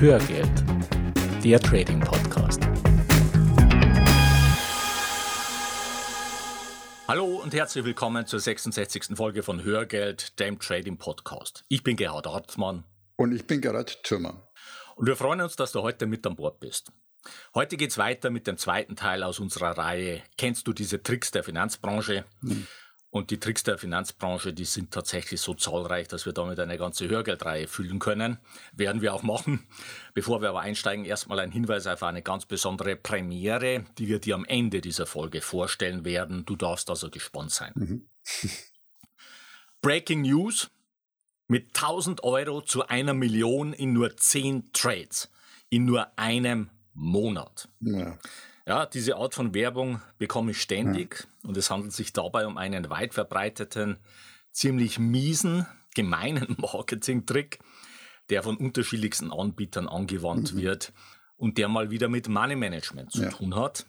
Hörgeld, der Trading Podcast. Hallo und herzlich willkommen zur 66. Folge von Hörgeld, dem Trading Podcast. Ich bin Gerhard Hartmann. Und ich bin Gerhard Thürmann. Und wir freuen uns, dass du heute mit an Bord bist. Heute geht es weiter mit dem zweiten Teil aus unserer Reihe Kennst du diese Tricks der Finanzbranche? Hm. Und die Tricks der Finanzbranche, die sind tatsächlich so zahlreich, dass wir damit eine ganze Hörgeldreihe füllen können. Werden wir auch machen. Bevor wir aber einsteigen, erstmal ein Hinweis auf eine ganz besondere Premiere, die wir dir am Ende dieser Folge vorstellen werden. Du darfst also gespannt sein. Mhm. Breaking News. Mit 1000 Euro zu einer Million in nur 10 Trades. In nur einem Monat. Ja. Ja, diese Art von Werbung bekomme ich ständig ja. und es handelt sich dabei um einen weit verbreiteten, ziemlich miesen, gemeinen Marketing-Trick, der von unterschiedlichsten Anbietern angewandt mhm. wird und der mal wieder mit Money Management zu ja. tun hat.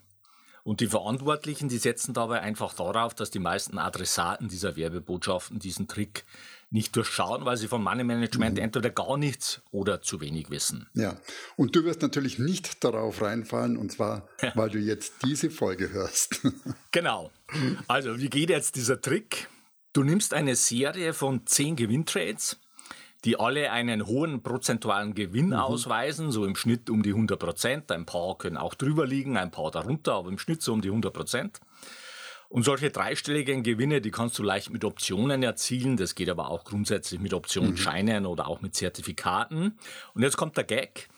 Und die Verantwortlichen, die setzen dabei einfach darauf, dass die meisten Adressaten dieser Werbebotschaften diesen Trick nicht durchschauen, weil sie von Money Management mhm. entweder gar nichts oder zu wenig wissen. Ja, und du wirst natürlich nicht darauf reinfallen, und zwar, ja. weil du jetzt diese Folge hörst. genau. Also, wie geht jetzt dieser Trick? Du nimmst eine Serie von zehn Gewinntrades, die alle einen hohen prozentualen Gewinn mhm. ausweisen, so im Schnitt um die 100 Prozent. Ein paar können auch drüber liegen, ein paar darunter, aber im Schnitt so um die 100 Prozent. Und solche dreistelligen Gewinne, die kannst du leicht mit Optionen erzielen. Das geht aber auch grundsätzlich mit Optionsscheinen mhm. oder auch mit Zertifikaten. Und jetzt kommt der Gag.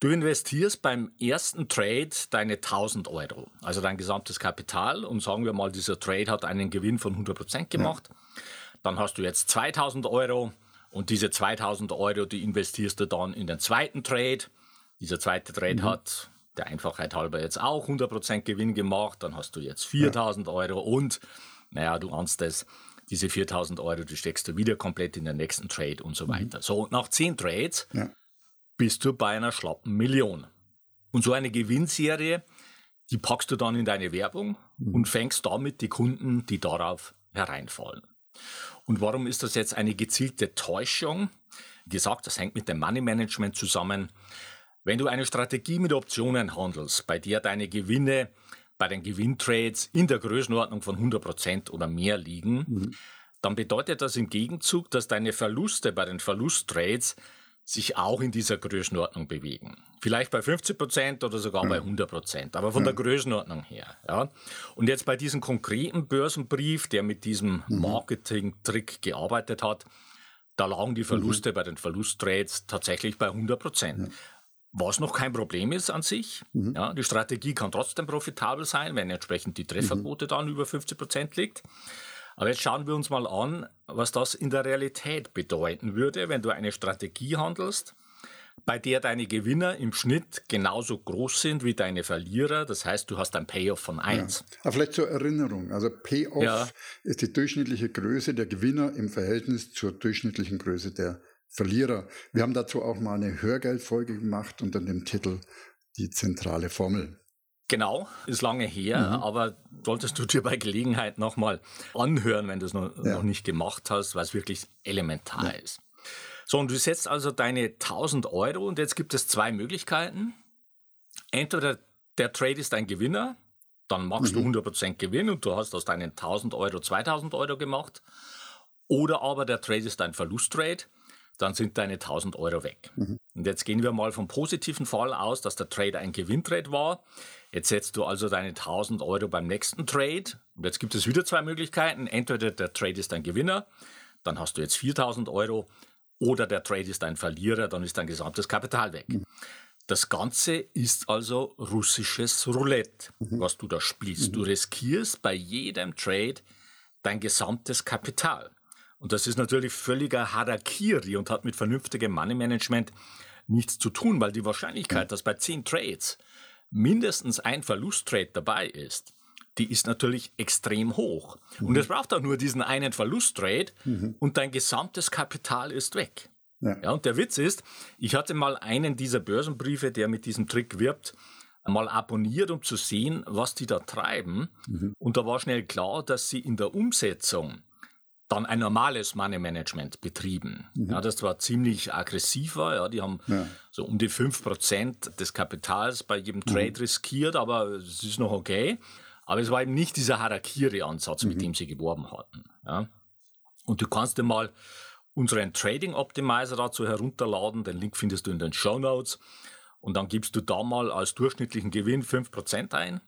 Du investierst beim ersten Trade deine 1000 Euro, also dein gesamtes Kapital. Und sagen wir mal, dieser Trade hat einen Gewinn von 100 Prozent gemacht. Ja. Dann hast du jetzt 2000 Euro. Und diese 2000 Euro, die investierst du dann in den zweiten Trade. Dieser zweite Trade mhm. hat der Einfachheit halber jetzt auch 100% Gewinn gemacht, dann hast du jetzt 4000 ja. Euro und, naja, du ahnst es, diese 4000 Euro, die steckst du wieder komplett in den nächsten Trade und so mhm. weiter. Mhm. So, nach 10 Trades ja. bist du bei einer schlappen Million. Und so eine Gewinnserie, die packst du dann in deine Werbung mhm. und fängst damit die Kunden, die darauf hereinfallen. Und warum ist das jetzt eine gezielte Täuschung? Wie gesagt, das hängt mit dem Money Management zusammen. Wenn du eine Strategie mit Optionen handelst, bei der deine Gewinne bei den Gewinntrades in der Größenordnung von 100% oder mehr liegen, mhm. dann bedeutet das im Gegenzug, dass deine Verluste bei den Verlusttrades sich auch in dieser Größenordnung bewegen. Vielleicht bei 50% oder sogar mhm. bei 100%, aber von mhm. der Größenordnung her. Ja. Und jetzt bei diesem konkreten Börsenbrief, der mit diesem mhm. Marketing-Trick gearbeitet hat, da lagen die Verluste mhm. bei den Verlusttrades tatsächlich bei 100%. Was noch kein Problem ist an sich. Mhm. Ja, die Strategie kann trotzdem profitabel sein, wenn entsprechend die Trefferquote mhm. dann über 50 Prozent liegt. Aber jetzt schauen wir uns mal an, was das in der Realität bedeuten würde, wenn du eine Strategie handelst, bei der deine Gewinner im Schnitt genauso groß sind wie deine Verlierer. Das heißt, du hast ein Payoff von 1. Ja. vielleicht zur Erinnerung. Also Payoff ja. ist die durchschnittliche Größe der Gewinner im Verhältnis zur durchschnittlichen Größe der Verlierer. Wir haben dazu auch mal eine Hörgeldfolge gemacht unter dem Titel Die zentrale Formel. Genau, ist lange her, mhm. aber solltest du dir bei Gelegenheit nochmal anhören, wenn du es noch, ja. noch, nicht gemacht hast, weil es wirklich elementar ja. ist. So, und du setzt also deine 1000 Euro und jetzt gibt es zwei Möglichkeiten. Entweder der Trade ist ein Gewinner, dann machst mhm. du 100% Gewinn und du hast aus deinen 1000 Euro 2000 Euro gemacht. Oder aber der Trade ist ein Verlusttrade dann sind deine 1000 Euro weg. Mhm. Und jetzt gehen wir mal vom positiven Fall aus, dass der Trade ein Gewinntrade war. Jetzt setzt du also deine 1000 Euro beim nächsten Trade. Und jetzt gibt es wieder zwei Möglichkeiten. Entweder der Trade ist ein Gewinner, dann hast du jetzt 4000 Euro, oder der Trade ist ein Verlierer, dann ist dein gesamtes Kapital weg. Mhm. Das Ganze ist also russisches Roulette, mhm. was du da spielst. Mhm. Du riskierst bei jedem Trade dein gesamtes Kapital. Und das ist natürlich völliger Harakiri und hat mit vernünftigem Money Management nichts zu tun, weil die Wahrscheinlichkeit, dass bei zehn Trades mindestens ein Verlusttrade dabei ist, die ist natürlich extrem hoch. Mhm. Und es braucht auch nur diesen einen Verlusttrade mhm. und dein gesamtes Kapital ist weg. Ja. ja. und der Witz ist, ich hatte mal einen dieser Börsenbriefe, der mit diesem Trick wirbt, mal abonniert, um zu sehen, was die da treiben. Mhm. Und da war schnell klar, dass sie in der Umsetzung dann ein normales Money Management betrieben. Mhm. Ja, das war ziemlich aggressiv war. Ja, die haben ja. so um die 5% des Kapitals bei jedem Trade mhm. riskiert, aber es ist noch okay. Aber es war eben nicht dieser Harakiri-Ansatz, mhm. mit dem sie geworben hatten. Ja. Und du kannst dir mal unseren Trading Optimizer dazu herunterladen. Den Link findest du in den Show Notes. Und dann gibst du da mal als durchschnittlichen Gewinn 5% ein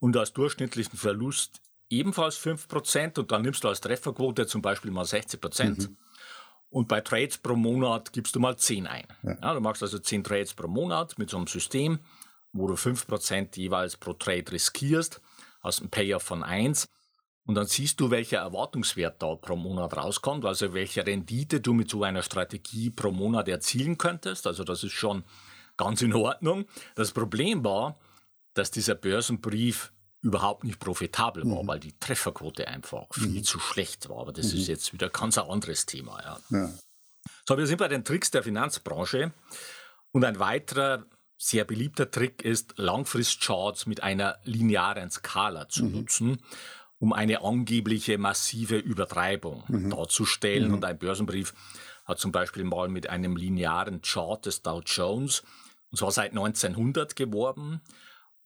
und als durchschnittlichen Verlust ebenfalls 5% und dann nimmst du als Trefferquote zum Beispiel mal 60%. Mhm. Und bei Trades pro Monat gibst du mal 10 ein. Ja. Ja, du machst also 10 Trades pro Monat mit so einem System, wo du 5% jeweils pro Trade riskierst, hast einen Payoff von 1 und dann siehst du, welcher Erwartungswert da pro Monat rauskommt, also welche Rendite du mit so einer Strategie pro Monat erzielen könntest. Also das ist schon ganz in Ordnung. Das Problem war, dass dieser Börsenbrief überhaupt nicht profitabel war, mhm. weil die Trefferquote einfach viel mhm. zu schlecht war. Aber das mhm. ist jetzt wieder ganz ein anderes Thema. Ja. ja. So, wir sind bei den Tricks der Finanzbranche. Und ein weiterer sehr beliebter Trick ist, Langfristcharts mit einer linearen Skala zu mhm. nutzen, um eine angebliche massive Übertreibung mhm. darzustellen. Mhm. Und ein Börsenbrief hat zum Beispiel mal mit einem linearen Chart des Dow Jones, und zwar seit 1900 geworben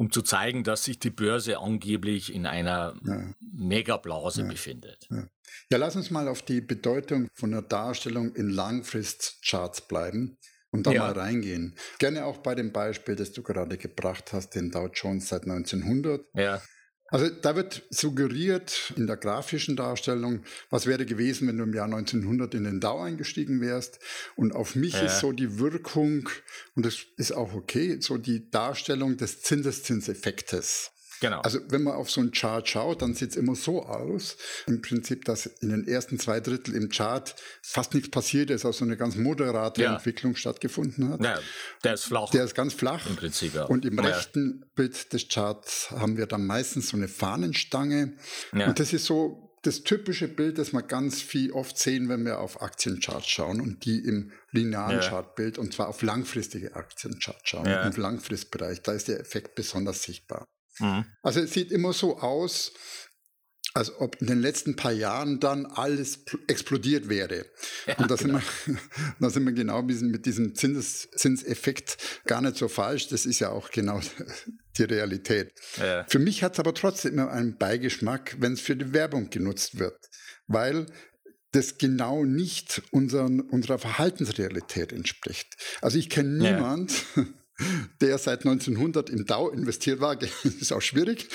um zu zeigen, dass sich die Börse angeblich in einer ja. Megablase ja. befindet. Ja. ja, lass uns mal auf die Bedeutung von der Darstellung in Langfristcharts bleiben und da ja. mal reingehen. Gerne auch bei dem Beispiel, das du gerade gebracht hast, den Dow Jones seit 1900. Ja. Also da wird suggeriert in der grafischen Darstellung, was wäre gewesen, wenn du im Jahr 1900 in den Dow eingestiegen wärst. Und auf mich ja. ist so die Wirkung, und das ist auch okay, so die Darstellung des Zinseszinseffektes. Genau. Also wenn man auf so einen Chart schaut, dann sieht es immer so aus, im Prinzip, dass in den ersten zwei Drittel im Chart fast nichts passiert ist, also eine ganz moderate ja. Entwicklung stattgefunden hat. Ja, der ist flach. Der ist ganz flach. Im Prinzip, ja. Und im ja. rechten Bild des Charts haben wir dann meistens so eine Fahnenstange. Ja. Und das ist so das typische Bild, das wir ganz viel oft sehen, wenn wir auf Aktiencharts schauen und die im linearen ja. Chartbild und zwar auf langfristige Aktiencharts schauen, ja. im Langfristbereich. Da ist der Effekt besonders sichtbar. Mhm. Also es sieht immer so aus, als ob in den letzten paar Jahren dann alles explodiert wäre. Ja, und da, genau. sind wir, sind wir genau mit diesem Zins, Zinseffekt gar nicht so falsch. Das ist ja auch genau die Realität. Ja. Für mich hat es aber trotzdem immer einen Beigeschmack, wenn es für die Werbung genutzt wird. Weil das genau nicht unseren, unserer Verhaltensrealität entspricht. Also ich kenne niemand, ja. der seit 1900 im Dow investiert war, ist auch schwierig.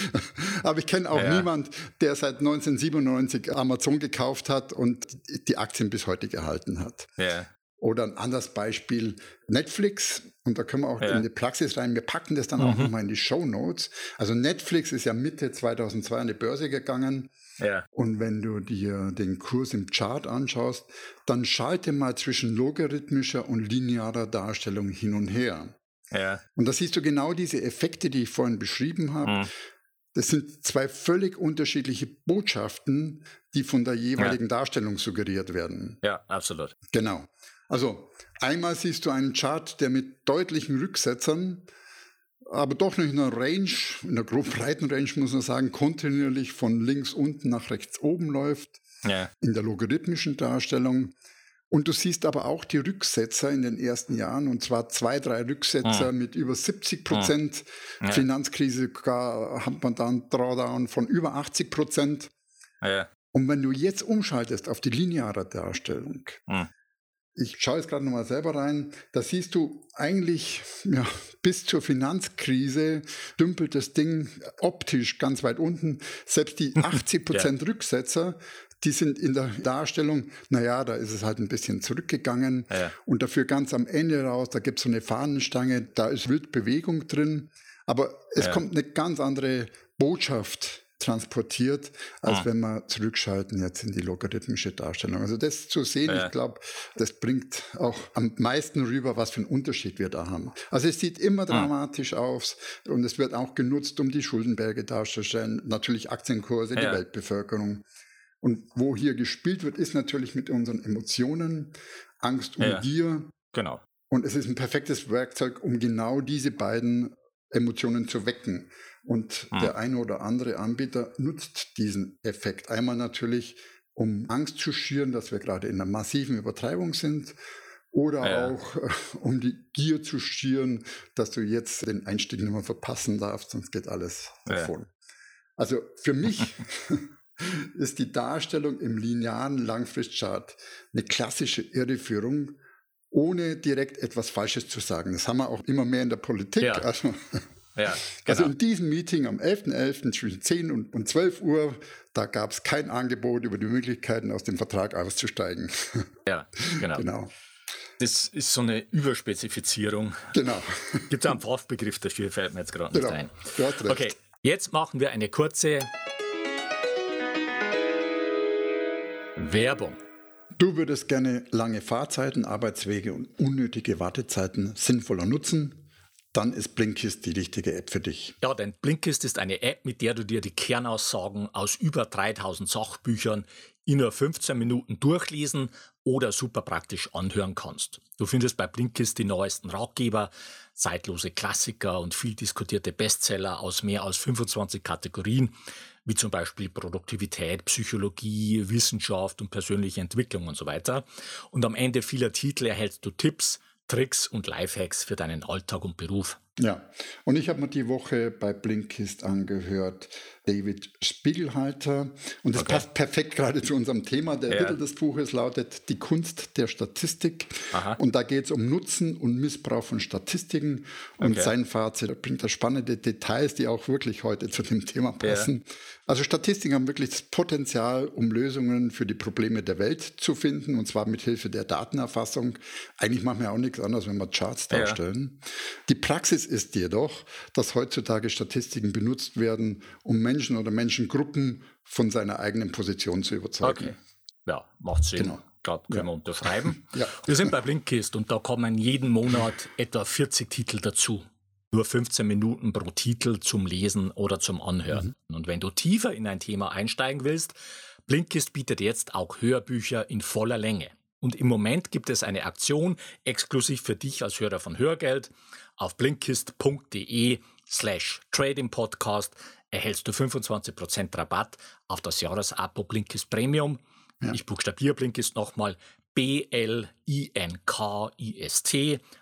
Aber ich kenne auch ja. niemand, der seit 1997 Amazon gekauft hat und die Aktien bis heute gehalten hat. Ja. Oder ein anderes Beispiel, Netflix. Und da können wir auch ja. in die Praxis rein. Wir packen das dann mhm. auch nochmal in die Show Notes. Also Netflix ist ja Mitte 2002 an die Börse gegangen. Ja. Und wenn du dir den Kurs im Chart anschaust, dann schalte mal zwischen logarithmischer und linearer Darstellung hin und her. Ja. Und da siehst du genau diese Effekte, die ich vorhin beschrieben habe. Mhm. Das sind zwei völlig unterschiedliche Botschaften, die von der jeweiligen ja. Darstellung suggeriert werden. Ja, absolut. Genau. Also einmal siehst du einen Chart, der mit deutlichen Rücksetzern, aber doch noch in einer Range, in einer grob breiten Range muss man sagen, kontinuierlich von links unten nach rechts oben läuft. Ja. In der logarithmischen Darstellung und du siehst aber auch die Rücksetzer in den ersten Jahren, und zwar zwei, drei Rücksetzer ja. mit über 70 Prozent. Ja. Finanzkrise hat man dann Drawdown von über 80 Prozent. Ja. Und wenn du jetzt umschaltest auf die lineare Darstellung, ich schaue jetzt gerade nochmal selber rein, da siehst du eigentlich ja, bis zur Finanzkrise dümpelt das Ding optisch ganz weit unten. Selbst die 80 Prozent Rücksetzer die sind in der Darstellung, naja, da ist es halt ein bisschen zurückgegangen. Ja. Und dafür ganz am Ende raus, da gibt es so eine Fahnenstange, da ist Wildbewegung drin. Aber es ja. kommt eine ganz andere Botschaft transportiert, als ah. wenn wir zurückschalten jetzt in die logarithmische Darstellung. Also das zu sehen, ja. ich glaube, das bringt auch am meisten rüber, was für einen Unterschied wir da haben. Also es sieht immer ah. dramatisch aus und es wird auch genutzt, um die Schuldenberge darzustellen, natürlich Aktienkurse, ja. die Weltbevölkerung. Und wo hier gespielt wird, ist natürlich mit unseren Emotionen, Angst um ja, Gier. Genau. Und es ist ein perfektes Werkzeug, um genau diese beiden Emotionen zu wecken. Und hm. der eine oder andere Anbieter nutzt diesen Effekt. Einmal natürlich, um Angst zu schüren, dass wir gerade in einer massiven Übertreibung sind oder ja. auch äh, um die Gier zu schüren, dass du jetzt den Einstieg nicht mehr verpassen darfst, sonst geht alles davon. Ja. Also für mich ist die Darstellung im linearen Langfristchart eine klassische Irreführung, ohne direkt etwas Falsches zu sagen. Das haben wir auch immer mehr in der Politik. Ja. Also, ja, also genau. also in diesem Meeting am 11.11. .11. zwischen 10 und, und 12 Uhr, da gab es kein Angebot über die Möglichkeiten, aus dem Vertrag auszusteigen. Ja, genau. genau. Das ist so eine Überspezifizierung. Genau. Gibt es einen Fachbegriff dafür, fällt mir jetzt gerade genau. nicht ein. Okay, jetzt machen wir eine kurze Werbung. Du würdest gerne lange Fahrzeiten, Arbeitswege und unnötige Wartezeiten sinnvoller nutzen? Dann ist Blinkist die richtige App für dich. Ja, denn Blinkist ist eine App, mit der du dir die Kernaussagen aus über 3000 Sachbüchern in nur 15 Minuten durchlesen oder super praktisch anhören kannst. Du findest bei Blinkist die neuesten Ratgeber, zeitlose Klassiker und viel diskutierte Bestseller aus mehr als 25 Kategorien wie zum Beispiel Produktivität, Psychologie, Wissenschaft und persönliche Entwicklung und so weiter. Und am Ende vieler Titel erhältst du Tipps, Tricks und Lifehacks für deinen Alltag und Beruf. Ja, und ich habe mir die Woche bei Blinkist angehört, David Spiegelhalter. Und das okay. passt perfekt gerade zu unserem Thema. Der ja. Titel des Buches lautet Die Kunst der Statistik. Aha. Und da geht es um Nutzen und Missbrauch von Statistiken. Und okay. sein Fazit bringt da spannende Details, die auch wirklich heute zu dem Thema passen. Ja. Also Statistiken haben wirklich das Potenzial, um Lösungen für die Probleme der Welt zu finden. Und zwar mit Hilfe der Datenerfassung. Eigentlich machen wir auch nichts anderes, wenn wir Charts darstellen. Ja. Die Praxis ist jedoch, dass heutzutage Statistiken benutzt werden, um Menschen oder Menschengruppen von seiner eigenen Position zu überzeugen. Okay. Ja, macht Sinn. Genau. Glaube, können ja. wir unterschreiben. ja. Wir sind bei Blinkist und da kommen jeden Monat etwa 40 Titel dazu. Nur 15 Minuten pro Titel zum Lesen oder zum Anhören. Mhm. Und wenn du tiefer in ein Thema einsteigen willst, Blinkist bietet jetzt auch Hörbücher in voller Länge. Und im Moment gibt es eine Aktion exklusiv für dich als Hörer von Hörgeld. Auf blinkist.de slash Trading Podcast erhältst du 25% Rabatt auf das Jahresabo Blinkist Premium. Ja. Ich buchstabiere Blinkist nochmal B-L-I-N-K-I-S-T.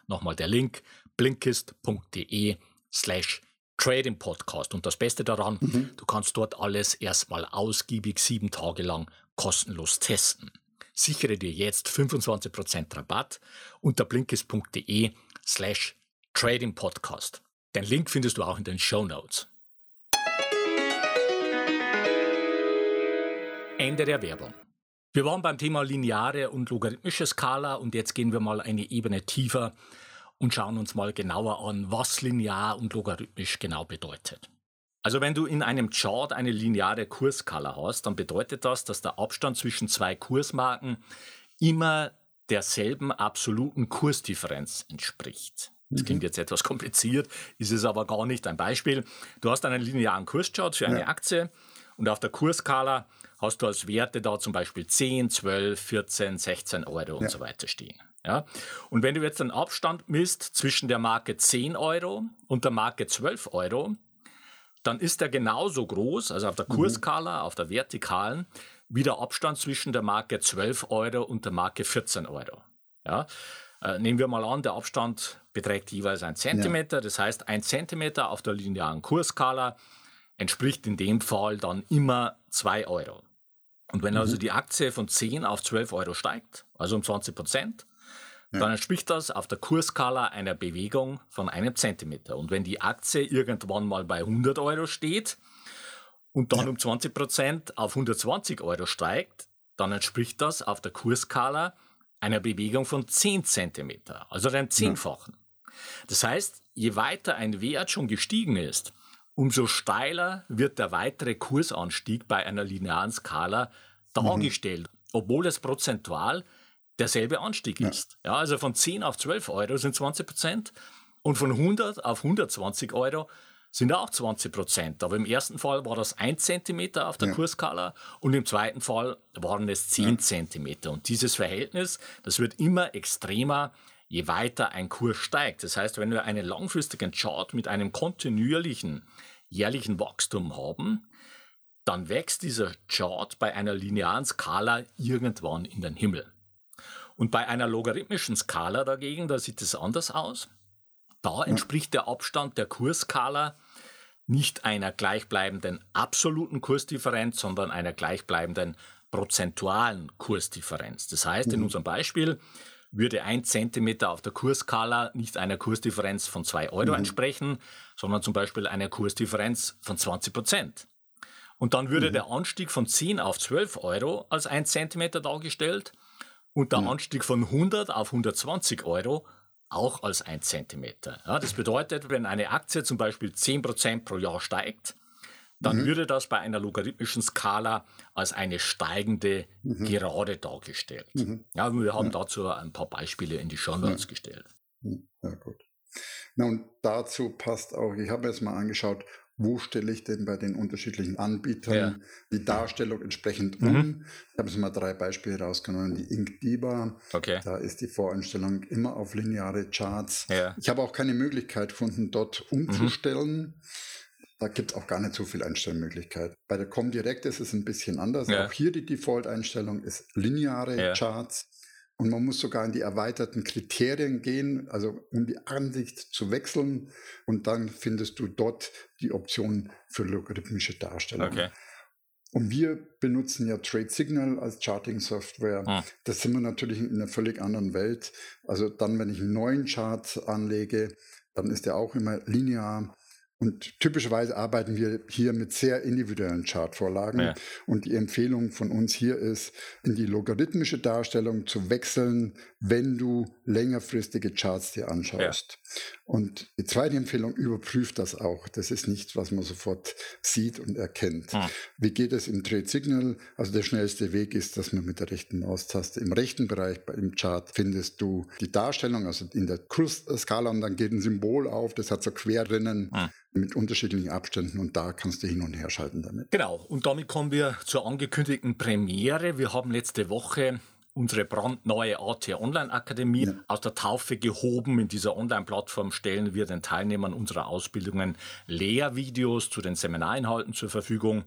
Nochmal der Link blinkist.de slash Trading Podcast. Und das Beste daran, mhm. du kannst dort alles erstmal ausgiebig sieben Tage lang kostenlos testen. Sichere dir jetzt 25% Rabatt unter blinkist.de slash Trading Podcast. Den Link findest du auch in den Show Notes. Ende der Werbung. Wir waren beim Thema lineare und logarithmische Skala und jetzt gehen wir mal eine Ebene tiefer und schauen uns mal genauer an, was linear und logarithmisch genau bedeutet. Also wenn du in einem Chart eine lineare Kursskala hast, dann bedeutet das, dass der Abstand zwischen zwei Kursmarken immer derselben absoluten Kursdifferenz entspricht. Das klingt mhm. jetzt etwas kompliziert, ist es aber gar nicht. Ein Beispiel, du hast einen linearen Kurschart für eine ja. Aktie und auf der Kursskala hast du als Werte da zum Beispiel 10, 12, 14, 16 Euro und ja. so weiter stehen. Ja? Und wenn du jetzt den Abstand misst zwischen der Marke 10 Euro und der Marke 12 Euro, dann ist er genauso groß, also auf der. Kurskala, mhm. auf der vertikalen, wie der Abstand zwischen der Marke 12 Euro und der Marke 14 Euro. Ja? Äh, nehmen wir mal an, der Abstand beträgt jeweils ein Zentimeter. Ja. Das heißt, ein Zentimeter auf der linearen Kurskala entspricht in dem Fall dann immer 2 Euro. Und wenn also mhm. also die Aktie von 10 auf 12 Euro steigt, also um 20 Prozent, ja. dann entspricht das auf der Kurskala einer Bewegung von einem Zentimeter. Und wenn die Aktie irgendwann mal bei 100 Euro steht und dann ja. um 20 Prozent auf 120 Euro steigt, dann entspricht das auf der Kurskala einer Bewegung von 10 Zentimeter, also einem Zehnfachen. Ja. Das heißt, je weiter ein Wert schon gestiegen ist, umso steiler wird der weitere Kursanstieg bei einer linearen Skala dargestellt, mhm. obwohl es prozentual derselbe Anstieg ja. ist. Ja, also von 10 auf 12 Euro sind 20 Prozent und von 100 auf 120 Euro sind auch 20 Prozent. Aber im ersten Fall war das 1 Zentimeter auf der ja. Kurskala und im zweiten Fall waren es 10 ja. Zentimeter. Und dieses Verhältnis, das wird immer extremer, je weiter ein Kurs steigt. Das heißt, wenn wir einen langfristigen Chart mit einem kontinuierlichen jährlichen Wachstum haben, dann wächst dieser Chart bei einer linearen Skala irgendwann in den Himmel. Und bei einer logarithmischen Skala dagegen, da sieht es anders aus. Da entspricht der Abstand der Kursskala nicht einer gleichbleibenden absoluten Kursdifferenz, sondern einer gleichbleibenden prozentualen Kursdifferenz. Das heißt, in mhm. unserem Beispiel würde ein Zentimeter auf der Kursskala nicht einer Kursdifferenz von 2 Euro mhm. entsprechen, sondern zum Beispiel einer Kursdifferenz von 20 Prozent. Und dann würde mhm. der Anstieg von 10 auf 12 Euro als 1 Zentimeter dargestellt und der. Anstieg von 100 auf 120 Euro auch als 1 Zentimeter. Ja, das bedeutet, wenn eine Aktie zum Beispiel 10% pro Jahr steigt, dann mhm. würde das bei einer logarithmischen Skala als eine steigende mhm. Gerade dargestellt. Mhm. Ja, wir haben ja. dazu ein paar Beispiele in die Show Notes ja. gestellt. Mhm. Ja, gut. Na, und dazu passt auch, ich habe jetzt mal angeschaut, wo stelle ich denn bei den unterschiedlichen Anbietern ja. die Darstellung entsprechend mhm. um. Ich habe jetzt mal drei Beispiele rausgenommen. Die InkDiba, okay. da ist die Voreinstellung immer auf lineare Charts. Ja. Ich habe auch keine Möglichkeit gefunden, dort umzustellen. Mhm. Da gibt es auch gar nicht so viel Einstellmöglichkeit. Bei der Comdirect ist es ein bisschen anders. Ja. Auch hier die Default-Einstellung ist lineare Charts. Und man muss sogar in die erweiterten Kriterien gehen, also um die Ansicht zu wechseln. Und dann findest du dort die Option für logarithmische Darstellung. Okay. Und wir benutzen ja Trade Signal als Charting-Software. Ah. Das sind wir natürlich in einer völlig anderen Welt. Also dann, wenn ich einen neuen Chart anlege, dann ist der auch immer linear. Und typischerweise arbeiten wir hier mit sehr individuellen Chartvorlagen. Ja. Und die Empfehlung von uns hier ist, in die logarithmische Darstellung zu wechseln, wenn du längerfristige Charts dir anschaust. Ja. Und die zweite Empfehlung, überprüft das auch. Das ist nichts, was man sofort sieht und erkennt. Ja. Wie geht es im Trade Signal? Also der schnellste Weg ist, dass man mit der rechten Maustaste im rechten Bereich im Chart findest du die Darstellung, also in der Kursskala und dann geht ein Symbol auf, das hat so Querrinnen mit unterschiedlichen Abständen und da kannst du hin und her schalten damit. Genau, und damit kommen wir zur angekündigten Premiere. Wir haben letzte Woche unsere brandneue AT Online Akademie ja. aus der Taufe gehoben. In dieser Online-Plattform stellen wir den Teilnehmern unserer Ausbildungen Lehrvideos zu den Seminarinhalten zur Verfügung.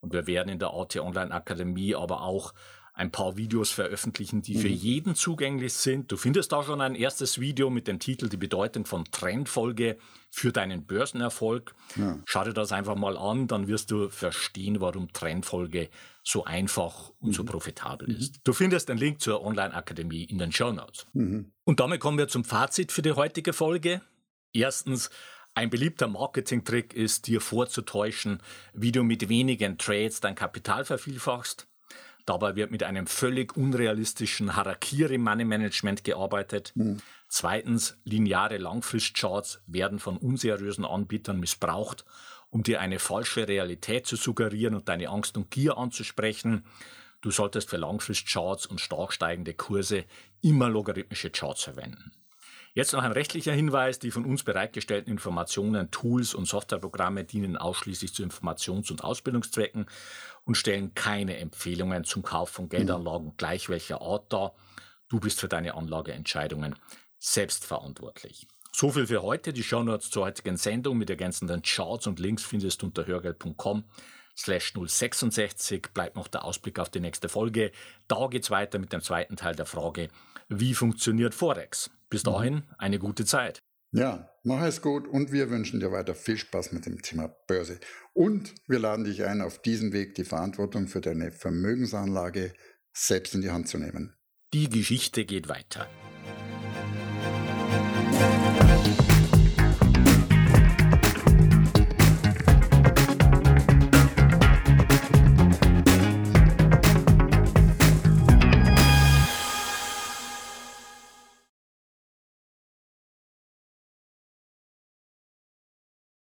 Und wir werden in der AT Online Akademie aber auch ein paar Videos veröffentlichen, die mhm. für jeden zugänglich sind. Du findest da schon ein erstes Video mit dem Titel Die Bedeutung von Trendfolge für deinen Börsenerfolg. Ja. Schau dir das einfach mal an, dann wirst du verstehen, warum Trendfolge so einfach und mhm. so profitabel mhm. ist. Du findest den Link zur Online-Akademie in den Show Notes. Mhm. Und damit kommen wir zum Fazit für die heutige Folge. Erstens, ein beliebter Marketing-Trick ist, dir vorzutäuschen, wie du mit wenigen Trades dein Kapital vervielfachst. Dabei wird mit einem völlig unrealistischen Harakiri-Money-Management gearbeitet. Mhm. Zweitens, lineare Langfristcharts werden von unseriösen Anbietern missbraucht, um dir eine falsche Realität zu suggerieren und deine Angst und Gier anzusprechen. Du solltest für Langfristcharts und stark steigende Kurse immer logarithmische Charts verwenden. Jetzt noch ein rechtlicher Hinweis. Die von uns bereitgestellten Informationen, Tools und Softwareprogramme dienen ausschließlich zu Informations- und Ausbildungszwecken und stellen keine Empfehlungen zum Kauf von Geldanlagen gleich welcher Art dar. Du bist für deine Anlageentscheidungen selbstverantwortlich. So viel für heute. Die Shownotes zur heutigen Sendung mit ergänzenden Charts und Links findest du unter hörgeld.com slash 066. Bleibt noch der Ausblick auf die nächste Folge. Da geht's weiter mit dem zweiten Teil der Frage, wie funktioniert Forex? Bis mhm. dahin eine gute Zeit. Ja, mach es gut und wir wünschen dir weiter viel Spaß mit dem Thema Börse. Und wir laden dich ein, auf diesem Weg die Verantwortung für deine Vermögensanlage selbst in die Hand zu nehmen. Die Geschichte geht weiter.